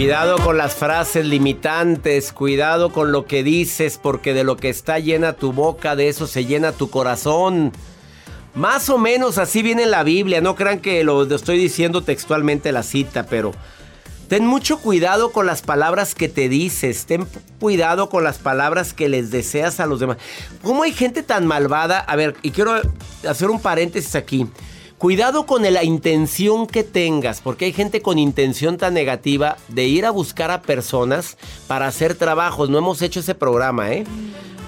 Cuidado con las frases limitantes, cuidado con lo que dices, porque de lo que está llena tu boca, de eso se llena tu corazón. Más o menos así viene la Biblia, no crean que lo estoy diciendo textualmente la cita, pero ten mucho cuidado con las palabras que te dices, ten cuidado con las palabras que les deseas a los demás. ¿Cómo hay gente tan malvada? A ver, y quiero hacer un paréntesis aquí. Cuidado con la intención que tengas, porque hay gente con intención tan negativa de ir a buscar a personas para hacer trabajos. No hemos hecho ese programa, ¿eh?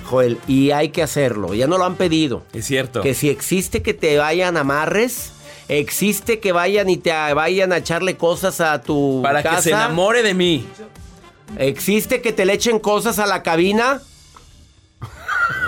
Joel, y hay que hacerlo. Ya no lo han pedido. Es cierto. Que si existe que te vayan amarres, existe que vayan y te vayan a echarle cosas a tu Para casa. que se enamore de mí. ¿Existe que te le echen cosas a la cabina?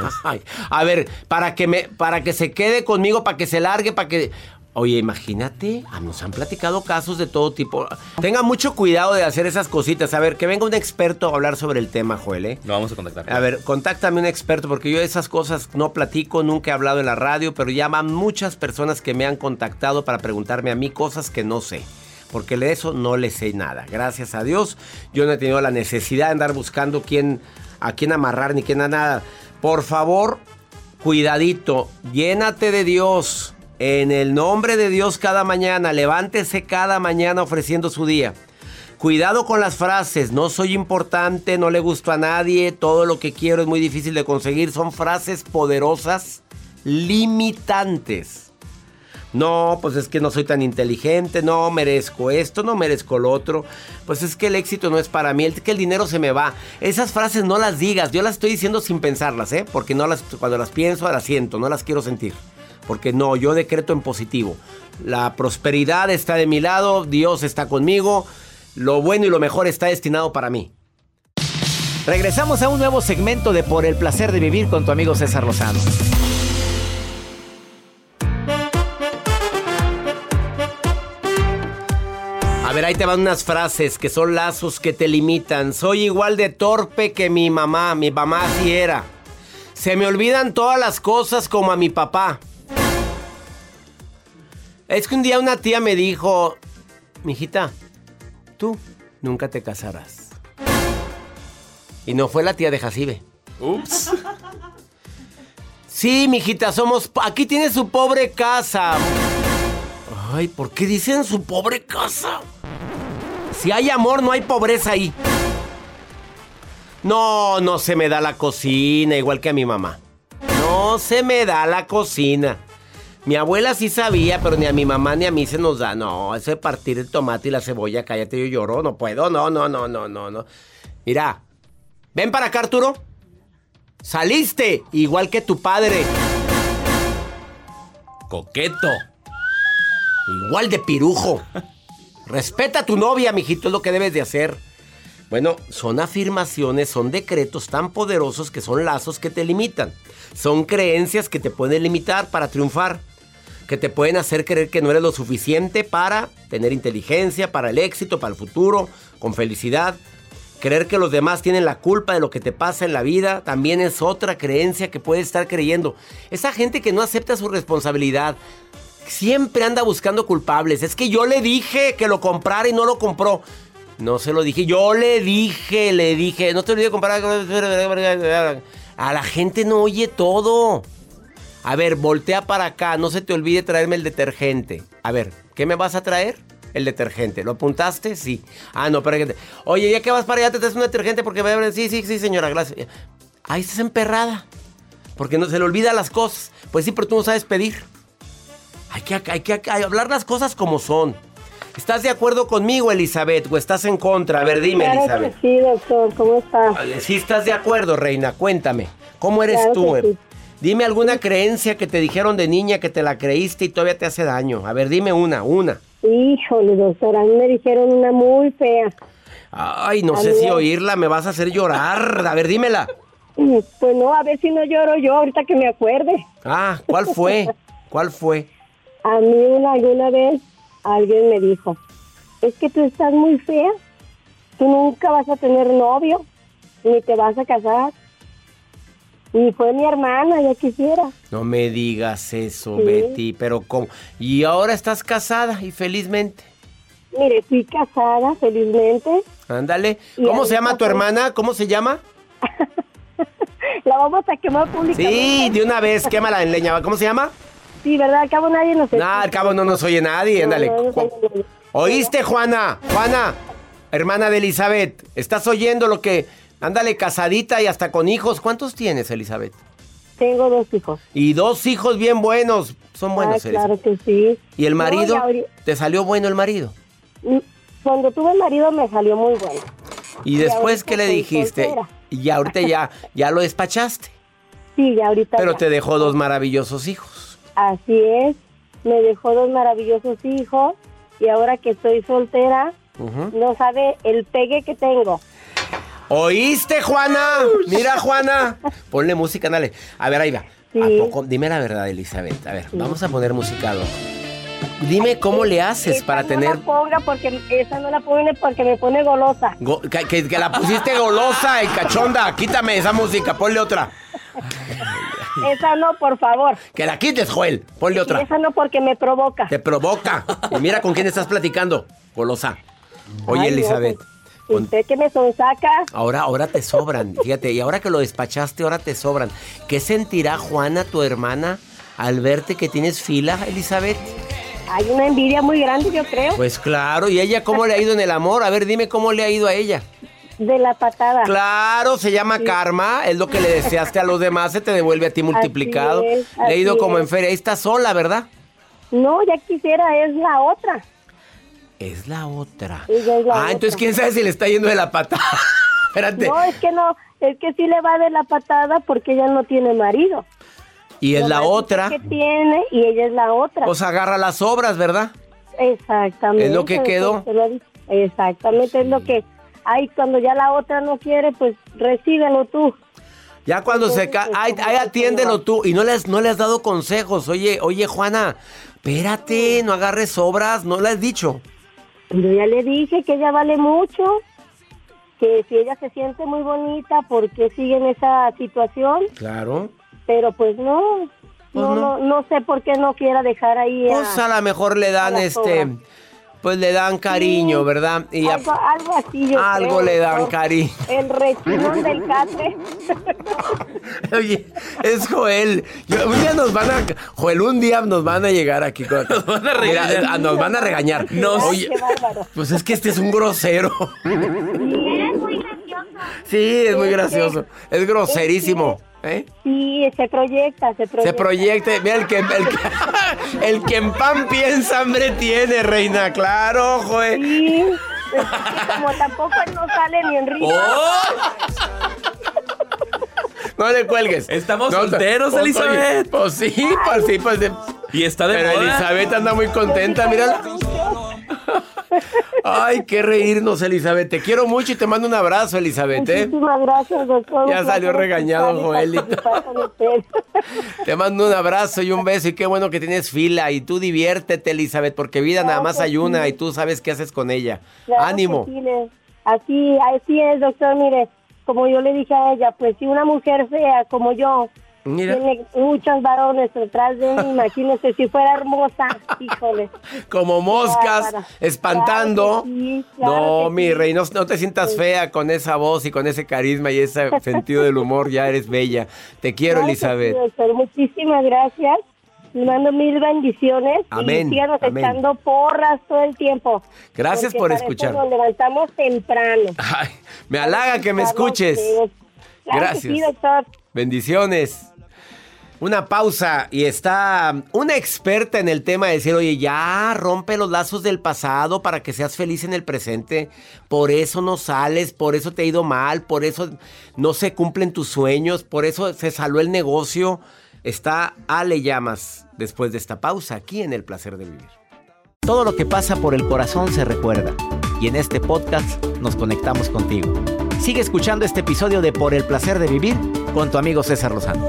Ay, a ver, para que me, para que se quede conmigo, para que se largue, para que. Oye, imagínate, ah, nos han platicado casos de todo tipo. Tenga mucho cuidado de hacer esas cositas. A ver, que venga un experto a hablar sobre el tema, Joel. ¿eh? Lo vamos a contactar. A ver, contáctame un experto, porque yo de esas cosas no platico, nunca he hablado en la radio, pero ya van muchas personas que me han contactado para preguntarme a mí cosas que no sé. Porque de eso no le sé nada. Gracias a Dios, yo no he tenido la necesidad de andar buscando quién, a quién amarrar ni quién a nada. Por favor, cuidadito, llénate de Dios. En el nombre de Dios cada mañana, levántese cada mañana ofreciendo su día. Cuidado con las frases, no soy importante, no le gusto a nadie, todo lo que quiero es muy difícil de conseguir. Son frases poderosas, limitantes. No, pues es que no soy tan inteligente, no merezco esto, no merezco lo otro. Pues es que el éxito no es para mí, es que el dinero se me va. Esas frases no las digas, yo las estoy diciendo sin pensarlas, ¿eh? Porque no las, cuando las pienso las siento, no las quiero sentir. Porque no, yo decreto en positivo. La prosperidad está de mi lado, Dios está conmigo, lo bueno y lo mejor está destinado para mí. Regresamos a un nuevo segmento de Por el placer de vivir con tu amigo César Lozano. A ver, ahí te van unas frases que son lazos que te limitan. Soy igual de torpe que mi mamá, mi mamá sí era. Se me olvidan todas las cosas como a mi papá. Es que un día una tía me dijo, mijita, tú nunca te casarás. Y no fue la tía de Jacibe. Ups. Sí, mijita, somos. Aquí tiene su pobre casa. Ay, ¿por qué dicen su pobre casa? Si hay amor, no hay pobreza ahí. No, no se me da la cocina, igual que a mi mamá. No se me da la cocina. Mi abuela sí sabía, pero ni a mi mamá ni a mí se nos da. No, ese partir el tomate y la cebolla, cállate, yo lloro. No puedo, no, no, no, no, no, no. Mira, ven para acá, Arturo. Saliste, igual que tu padre. Coqueto. Igual de pirujo. Respeta a tu novia, mijito, es lo que debes de hacer. Bueno, son afirmaciones, son decretos tan poderosos que son lazos que te limitan. Son creencias que te pueden limitar para triunfar. Que te pueden hacer creer que no eres lo suficiente para tener inteligencia, para el éxito, para el futuro, con felicidad. Creer que los demás tienen la culpa de lo que te pasa en la vida también es otra creencia que puedes estar creyendo. Esa gente que no acepta su responsabilidad siempre anda buscando culpables. Es que yo le dije que lo comprara y no lo compró. No se lo dije, yo le dije, le dije, no te olvides de comprar. A la gente no oye todo. A ver, voltea para acá, no se te olvide traerme el detergente. A ver, ¿qué me vas a traer? El detergente. ¿Lo apuntaste? Sí. Ah, no, pero... Oye, ya que vas para allá, te traes un detergente porque me a Sí, sí, sí, señora, gracias. Ahí estás emperrada. Porque no se le olvida las cosas. Pues sí, pero tú no sabes pedir. Hay que, hay que, hay que hablar las cosas como son. ¿Estás de acuerdo conmigo, Elizabeth, o estás en contra? A ver, dime, Claro Elizabeth. que sí, doctor, ¿cómo está? Sí estás de acuerdo, reina, cuéntame. ¿Cómo eres Claro tú? sí. Dime alguna creencia que te dijeron de niña que te la creíste y todavía te hace daño. A ver, dime una, una. Híjole, doctor, a mí me dijeron una muy fea. Ay, no A sé si oírla me vas a hacer llorar. A ver, dímela. Pues no, a ver si no lloro yo ahorita que me acuerde. Ah, ¿cuál fue? ¿Cuál fue? A mí una, alguna vez alguien me dijo, es que tú estás muy fea, tú nunca vas a tener novio, ni te vas a casar. Y fue mi hermana, ya quisiera. No me digas eso, Sí. Betty, pero ¿cómo? Y ahora estás casada y felizmente. Mire, fui casada, felizmente. Ándale. ¿Cómo se llama tu hermana? ¿Cómo se llama? La vamos a quemar públicamente. Sí, de una vez, quémala en leña. ¿Cómo se llama? Sí, ¿verdad? Al cabo nadie nos Nah, al cabo no nos oye nadie, No, ándale. no oye. ¿Oíste, Juana? Juana, hermana de Elizabeth, ¿estás oyendo lo que... Ándale, casadita y hasta con hijos. ¿Cuántos tienes, Elizabeth? Tengo dos hijos. Y dos hijos bien buenos. Son buenos, ah, Elizabeth. claro que sí. ¿Y el marido? ¿Te salió bueno el marido? Mm, Cuando tuve marido me salió muy bueno. ¿Y después qué le dijiste? soltera. Y ahorita ya, ya lo despachaste. Sí, ya ahorita. Pero ya. te dejó dos maravillosos hijos. Así es. Me dejó dos maravillosos hijos y ahora que estoy soltera, no sabe el pegue que tengo. ¿Oíste, Juana? Mira, Juana. Ponle música, dale. A ver, ahí va. Sí. ¿A poco? Dime la verdad, Elizabeth. A ver, vamos a poner musicado. Dime cómo le haces Esa para no tener... la ponga porque esa no la pone porque me pone golosa. Go- que, que- que la pusiste golosa y cachonda. Quítame esa música, ponle otra. Esa no, por favor. Que la quites, Joel. Ponle otra. Esa no porque me provoca. Te provoca. Y mira con quién estás platicando. Golosa. Oye, Ay, Elizabeth. Pues, Usted que me sonsaca. Ahora, ahora te sobran, fíjate, y ahora que lo despachaste, ahora te sobran. ¿Qué sentirá Juana, tu hermana, al verte que tienes fila, Elizabeth? Hay una envidia muy grande, yo creo, Pues claro, ¿y ella cómo le ha ido en el amor? A ver, dime cómo le ha ido a ella. de la patada. Claro, se llama karma, es lo que le deseaste a los demás, se te devuelve a ti multiplicado. es, le ha ido como en es. feria, ahí está sola, ¿verdad? No, ya quisiera, es la otra. Es la otra. Ella es la ah, otra. entonces quién sabe si le está yendo de la patada. Espérate. No, es que no, es que sí le va de la patada porque ella no tiene marido. y es la otra, que tiene y ella es la otra. pues agarra las obras, ¿verdad? Exactamente. Es lo que quedó. Exactamente, es lo que hay cuando ya la otra no quiere, pues recíbelo tú. Ya cuando se cae, ay, pues, ay, que atiéndelo tú. Y no le, has, no le has dado consejos. Oye, oye, Juana, espérate, no agarres obras, no le has dicho. Yo ya le dije que ella vale mucho, que si ella se siente muy bonita, ¿por qué sigue en esa situación? Claro. Pero pues no, Pues no, no. no, sé por qué no quiera dejar ahí a- Pues a lo mejor le dan a este. Pues le dan cariño, Sí, ¿verdad? Y a- algo, algo así yo algo creo, le dan cariño. El rechinón del catre. Oye, es Joel. Yo- un día nos van a, Joel, un día nos van a llegar aquí. Con, nos van a regañar. ah, nos van a regañar. Nos- Oye, pues es que este es un grosero. Es muy gracioso. Sí, es muy gracioso. Es groserísimo. ¿Eh? Sí, se proyecta, se proyecta. Se proyecte. Mira, el que, el, que, el que en pan piensa, hambre tiene, reina. Claro, joder. Sí, es que como tampoco él no sale ni en risa. ¡Oh! No le cuelgues. Estamos No, solteros, Elizabeth. Pues sí, pues sí, pues. Y está de Pero moda. Elizabeth anda muy contenta, mírala. Ay, qué reírnos, Elizabeth. Te quiero mucho y te mando un abrazo, Elizabeth. ¿eh? Muchísimas gracias, doctor. Ya salió regañado, Joelito. Te mando un abrazo y un beso y qué bueno que tienes fila y tú diviértete, Elizabeth, porque vida nada más hay una y tú sabes qué haces con ella. Claro Ánimo. sí, Así, así es, doctor. Mire, como yo le dije a ella, pues si una mujer fea como yo Mira, tiene muchos varones detrás de mí, imagínese si fuera hermosa, híjole. como moscas, espantando. Claro que sí, claro no, mi sí. rey, no, no te sientas fea con esa voz y con ese carisma y ese sentido del humor. Ya eres bella. Te quiero, Elizabeth. doctor. Muchísimas gracias. Le mando mil bendiciones. Amén, Y síganos amén. echando porras todo el tiempo. Gracias por escuchar. Nos levantamos temprano. Ay, me halaga que me escuches. Gracias. sí, doctor. Bendiciones. Una pausa y está una experta en el tema de decir, oye, ya rompe los lazos del pasado para que seas feliz en el presente. Por eso no sales, por eso te ha ido mal, por eso no se cumplen tus sueños, por eso se saló el negocio. Está Ale Llamas después de esta pausa aquí en El Placer de Vivir. Todo lo que pasa por el corazón se recuerda. Y en este podcast nos conectamos contigo. Sigue escuchando este episodio de Por el placer de vivir con tu amigo César Lozano.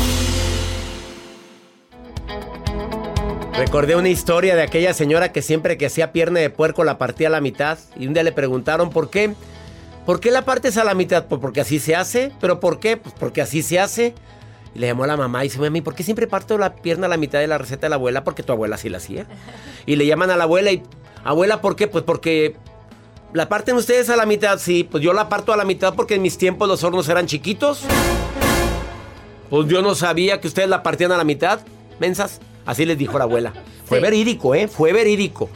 Recordé una historia de aquella señora que siempre que hacía pierna de puerco la partía a la mitad. Y un día le preguntaron por qué. ¿Por qué la partes a la mitad? Pues porque así se hace. ¿Pero por qué? Pues porque así se hace. Y le llamó a la mamá y dice, mami, ¿por qué siempre parto la pierna a la mitad de la receta de la abuela? Porque tu abuela así la hacía. Y le llaman a la abuela y, abuela, ¿por qué? Pues porque la parten ustedes a la mitad. Sí, pues yo la parto a la mitad porque en mis tiempos los hornos eran chiquitos. Pues yo no sabía que ustedes la partían a la mitad, mensas. Así les dijo la abuela. Fue Sí. verídico, ¿eh? Fue verídico.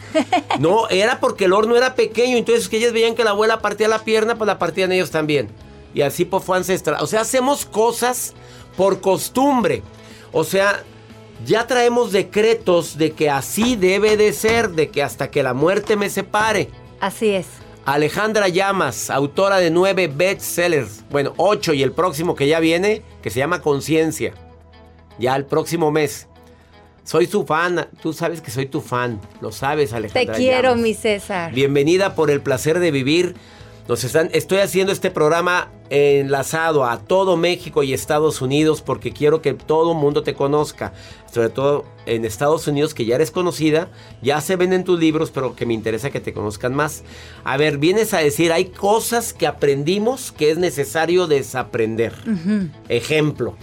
No, era porque el horno era pequeño, entonces que ellos veían que la abuela partía la pierna, pues la partían ellos también. Y así pues fue ancestral. O sea, hacemos cosas por costumbre. O sea, ya traemos decretos de que así debe de ser, de que hasta que la muerte me separe. Así es. Alejandra Llamas, autora de nueve bestsellers, bueno, ocho y el próximo que ya viene, que se llama Conciencia. Ya el próximo mes. Soy su fan, tú sabes que soy tu fan, lo sabes Te Alejandra. quiero, Llamas. mi César. Bienvenida por el placer de vivir. Nos están, estoy haciendo este programa enlazado a todo México y Estados Unidos porque quiero que todo el mundo te conozca. Sobre todo en Estados Unidos, que ya eres conocida, ya se venden tus libros, pero que me interesa que te conozcan más. A ver, vienes a decir, hay cosas que aprendimos que es necesario desaprender. Ejemplo.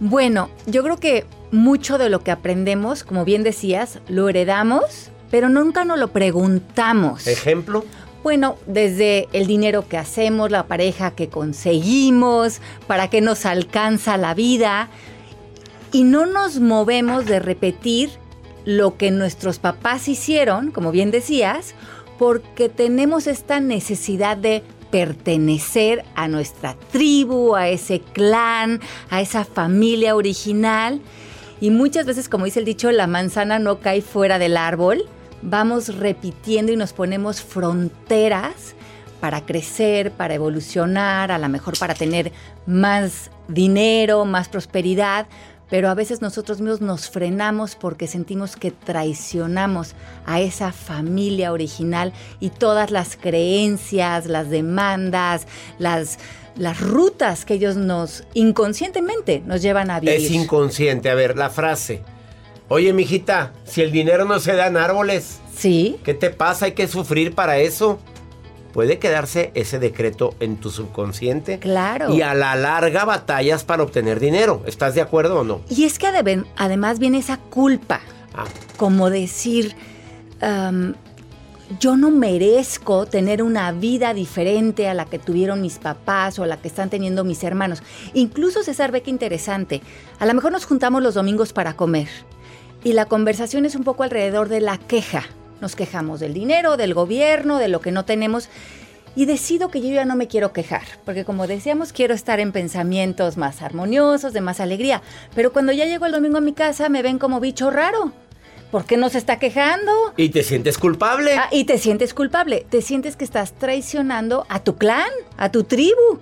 Bueno, yo creo que mucho de lo que aprendemos, como bien decías, lo heredamos, pero nunca nos lo preguntamos. Ejemplo. Bueno, desde el dinero que hacemos, la pareja que conseguimos, para qué nos alcanza la vida, y no nos movemos de repetir lo que nuestros papás hicieron, como bien decías, porque tenemos esta necesidad de pertenecer a nuestra tribu, a ese clan, a esa familia original. Y muchas veces, como dice el dicho, la manzana no cae fuera del árbol. Vamos repitiendo y nos ponemos fronteras para crecer, para evolucionar, a lo mejor para tener más dinero, más prosperidad, pero a veces nosotros mismos nos frenamos porque sentimos que traicionamos a esa familia original y todas las creencias, las demandas, las, las rutas que ellos nos inconscientemente nos llevan a vivir. Es inconsciente. A ver, la frase. Oye, mijita, si el dinero no se da en árboles. Sí. ¿Qué te pasa? Hay que sufrir para eso. Puede quedarse ese decreto en tu subconsciente. Claro. Y a la larga batallas para obtener dinero. ¿Estás de acuerdo o no? Y es que adem- además viene esa culpa, Ah, como decir, yo no merezco tener una vida diferente a la que tuvieron mis papás o a la que están teniendo mis hermanos. Incluso César ve que interesante. A lo mejor nos juntamos los domingos para comer y la conversación es un poco alrededor de la queja. Nos quejamos del dinero, del gobierno, de lo que no tenemos. Y decido que yo ya no me quiero quejar, porque como decíamos, quiero estar en pensamientos más armoniosos, de más alegría. Pero cuando ya llego el domingo a mi casa, me ven como bicho raro. ¿Por qué no se está quejando? ¿Y te sientes culpable? Ah, y te sientes culpable. Te sientes que estás traicionando a tu clan, a tu tribu.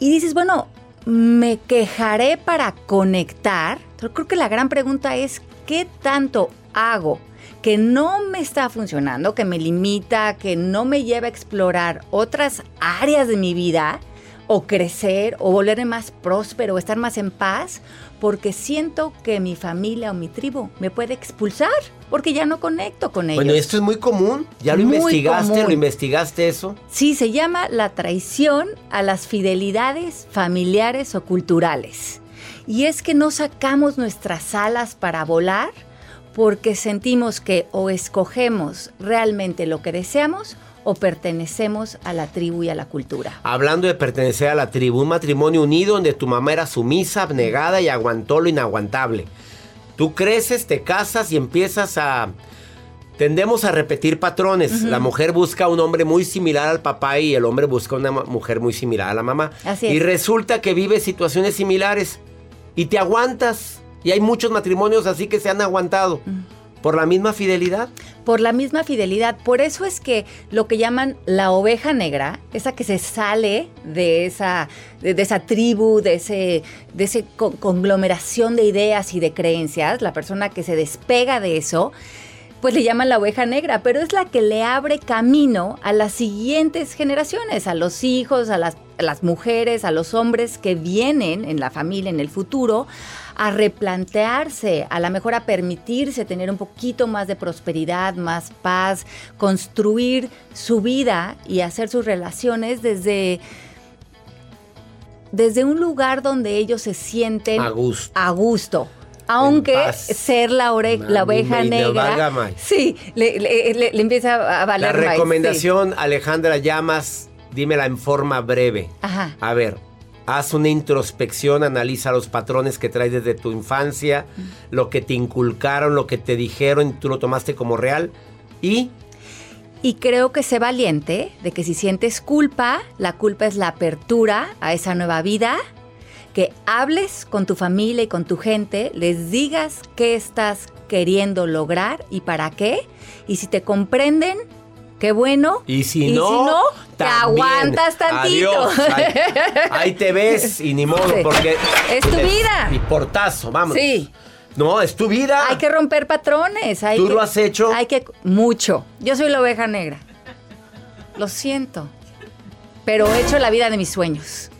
Y dices, bueno, me quejaré para conectar. Pero creo que la gran pregunta es, ¿qué tanto hago que no me está funcionando, que me limita, que no me lleva a explorar otras áreas de mi vida? o crecer, o volverme más próspero, o estar más en paz, porque siento que mi familia o mi tribu me puede expulsar, porque ya no conecto con ellos. Bueno, esto es muy común. ¿Ya lo Muy investigaste? común. ¿Lo investigaste eso? Sí, se llama la traición a las fidelidades familiares o culturales. Y es que no sacamos nuestras alas para volar porque sentimos que o escogemos realmente lo que deseamos o pertenecemos a la tribu y a la cultura. Hablando de pertenecer a la tribu, un matrimonio unido donde tu mamá era sumisa, abnegada y aguantó lo inaguantable. Tú creces, te casas y empiezas a... Tendemos a repetir patrones. La mujer busca a un hombre muy similar al papá y el hombre busca una ma- mujer muy similar a la mamá. Así Y es. resulta que vives situaciones similares y te aguantas. Y hay muchos matrimonios así que se han aguantado. Por la misma fidelidad. por la misma fidelidad. Por eso es que lo que llaman la oveja negra, esa que se sale de esa, de, de esa tribu, de ese, de ese con- conglomeración de ideas y de creencias, la persona que se despega de eso, pues le llaman la oveja negra, pero es la que le abre camino a las siguientes generaciones, a los hijos, a las, a las mujeres, a los hombres que vienen en la familia en el futuro a replantearse, a lo mejor a permitirse tener un poquito más de prosperidad, más paz, construir su vida y hacer sus relaciones desde desde un lugar donde ellos se sienten A gusto. a gusto. Aunque ser la, ore- la oveja me- negra, sí, le, le- le- le empieza a La valer más, sí. recomendación, Alejandra Llamas, dímela en forma breve. Ajá. A ver, haz una introspección, analiza los patrones que traes desde tu infancia, lo que te inculcaron, lo que te dijeron, tú lo tomaste como real y Y creo que sé valiente de que si sientes culpa, la culpa es la apertura a esa nueva vida, que hables con tu familia y con tu gente, les digas qué estás queriendo lograr y para qué, y si te comprenden, qué bueno. y si Y no, si no, te también. aguantas tantito. Adiós. Ahí, ahí te ves y ni modo Sí. porque Es tu vida. Y portazo, vamos. Sí. No, es tu vida. Hay que romper patrones. Hay ¿Tú que- lo has hecho? Hay que mucho. Yo soy la oveja negra. Lo siento. Pero he hecho la vida de mis sueños.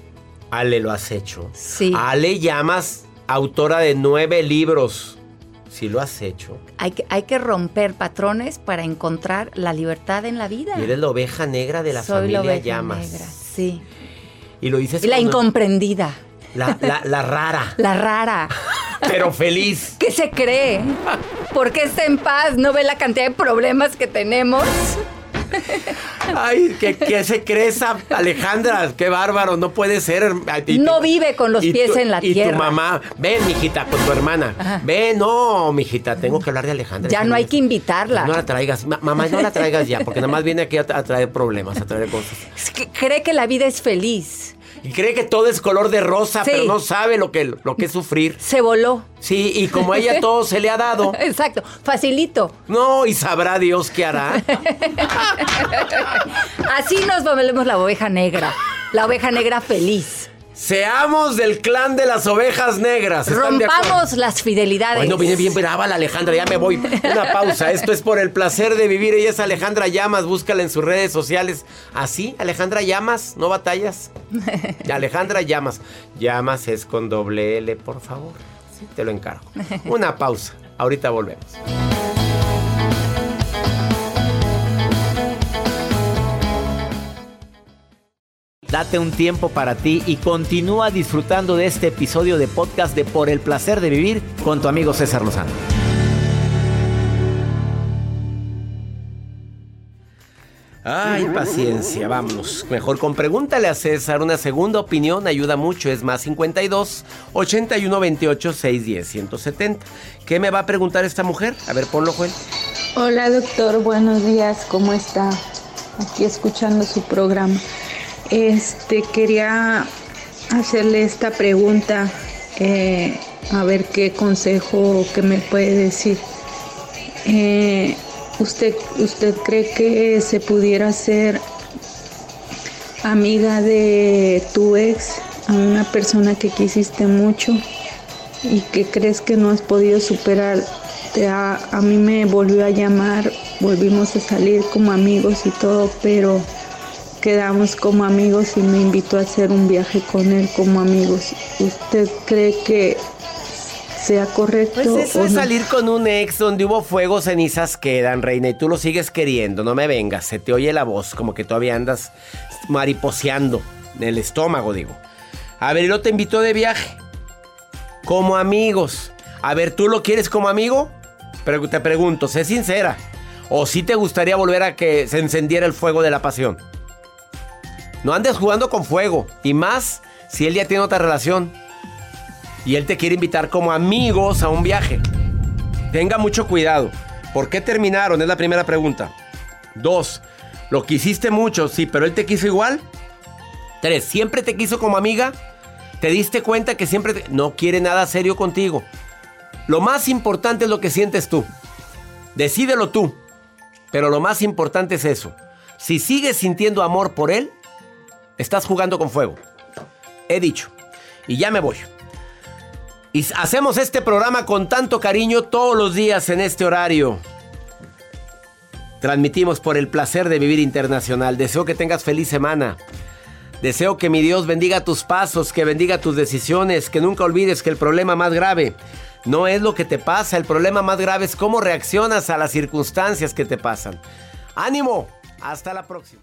Ale, lo has hecho. Sí. Ale Llamas, autora de nueve libros. Sí lo has hecho. Hay que, hay que romper patrones para encontrar la libertad en la vida. Y eres la oveja negra de la Soy familia la oveja Llamas. negra, sí. Y lo dices Y la incomprendida, la, la- la rara, la rara. pero feliz. ¿Qué se cree? ¿Por qué está en paz? ¿No ve la cantidad de problemas que tenemos? Ay, ¿qué, qué se cree esa Alejandra? Qué bárbaro, no puede ser. Y No vive con los y pies tu- en la y tierra. tu mamá, ven, mijita, con tu hermana. Ajá. Ven, no, mijita, tengo que hablar de Alejandra. Ya no hay que invitarla. No la traigas, Ma- mamá, no la traigas ya, porque nada más viene aquí a, a traer problemas, a traer cosas. Es que cree que la vida es feliz. Y cree que todo es color de rosa, Sí. pero no sabe lo que, lo que es sufrir. Se voló. Sí, y como a ella todo se le ha dado. Exacto, facilito. No, y sabrá Dios qué hará. Así nos volvemos la oveja negra. La oveja negra feliz. Seamos del clan de las ovejas negras. Rompamos las fidelidades. Bueno, viene bien brava la Alejandra, ya me voy. Una pausa. Esto es por el placer de vivir. Ella es Alejandra Llamas, búscala en sus redes sociales. ¿Así? Alejandra Llamas, no batallas. Alejandra Llamas. Llamas es con doble L, por favor. Sí, te lo encargo. Una pausa. Ahorita volvemos. Date un tiempo para ti y continúa disfrutando de este episodio de podcast de Por el placer de vivir con tu amigo César Lozano. Ay, paciencia, vámonos. Mejor con pregúntale a César. Una segunda opinión ayuda mucho. Es más 52 81 28 610 170. ¿Qué me va a preguntar esta mujer? A ver, ponlo, Joel. Hola doctor, buenos días, ¿cómo está? Aquí escuchando su programa. Este quería hacerle esta pregunta, eh, a ver qué consejo que me puede decir. Eh, ¿usted, ¿Usted cree que se pudiera ser amiga de tu ex, a una persona que quisiste mucho y que crees que no has podido superar? Te a mí me volvió a llamar, volvimos a salir como amigos y todo, pero quedamos como amigos y me invitó a hacer un viaje con él como amigos. ¿Usted cree que sea correcto Pues eso o es salir con un ex donde hubo fuego, cenizas quedan, reina, y tú lo sigues queriendo. No me vengas, se te oye la voz, como que todavía andas mariposeando en el estómago, digo. A ver, y lo te invitó de viaje. Como amigos. A ver, ¿tú lo quieres como amigo? Pero te pregunto, sé sincera. ¿O sí te gustaría volver a que se encendiera el fuego de la pasión? No andes jugando con fuego. Y más si él ya tiene otra relación. Y él te quiere invitar como amigos a un viaje. Tenga mucho cuidado. ¿Por qué terminaron? Es la primera pregunta. Dos, lo quisiste mucho, sí, pero él te quiso igual. Tres, ¿siempre te quiso como amiga? ¿Te diste cuenta que siempre no quiere nada serio contigo? Lo más importante es lo que sientes tú. Decídelo tú. Pero lo más importante es eso. Si sigues sintiendo amor por él, estás jugando con fuego. He dicho. Y ya me voy. Y hacemos este programa con tanto cariño todos los días en este horario. Transmitimos por el placer de vivir internacional. Deseo que tengas feliz semana. Deseo que mi Dios bendiga tus pasos, que bendiga tus decisiones, que nunca olvides que el problema más grave no es lo que te pasa, el problema más grave es cómo reaccionas a las circunstancias que te pasan. ¡Ánimo! Hasta la próxima.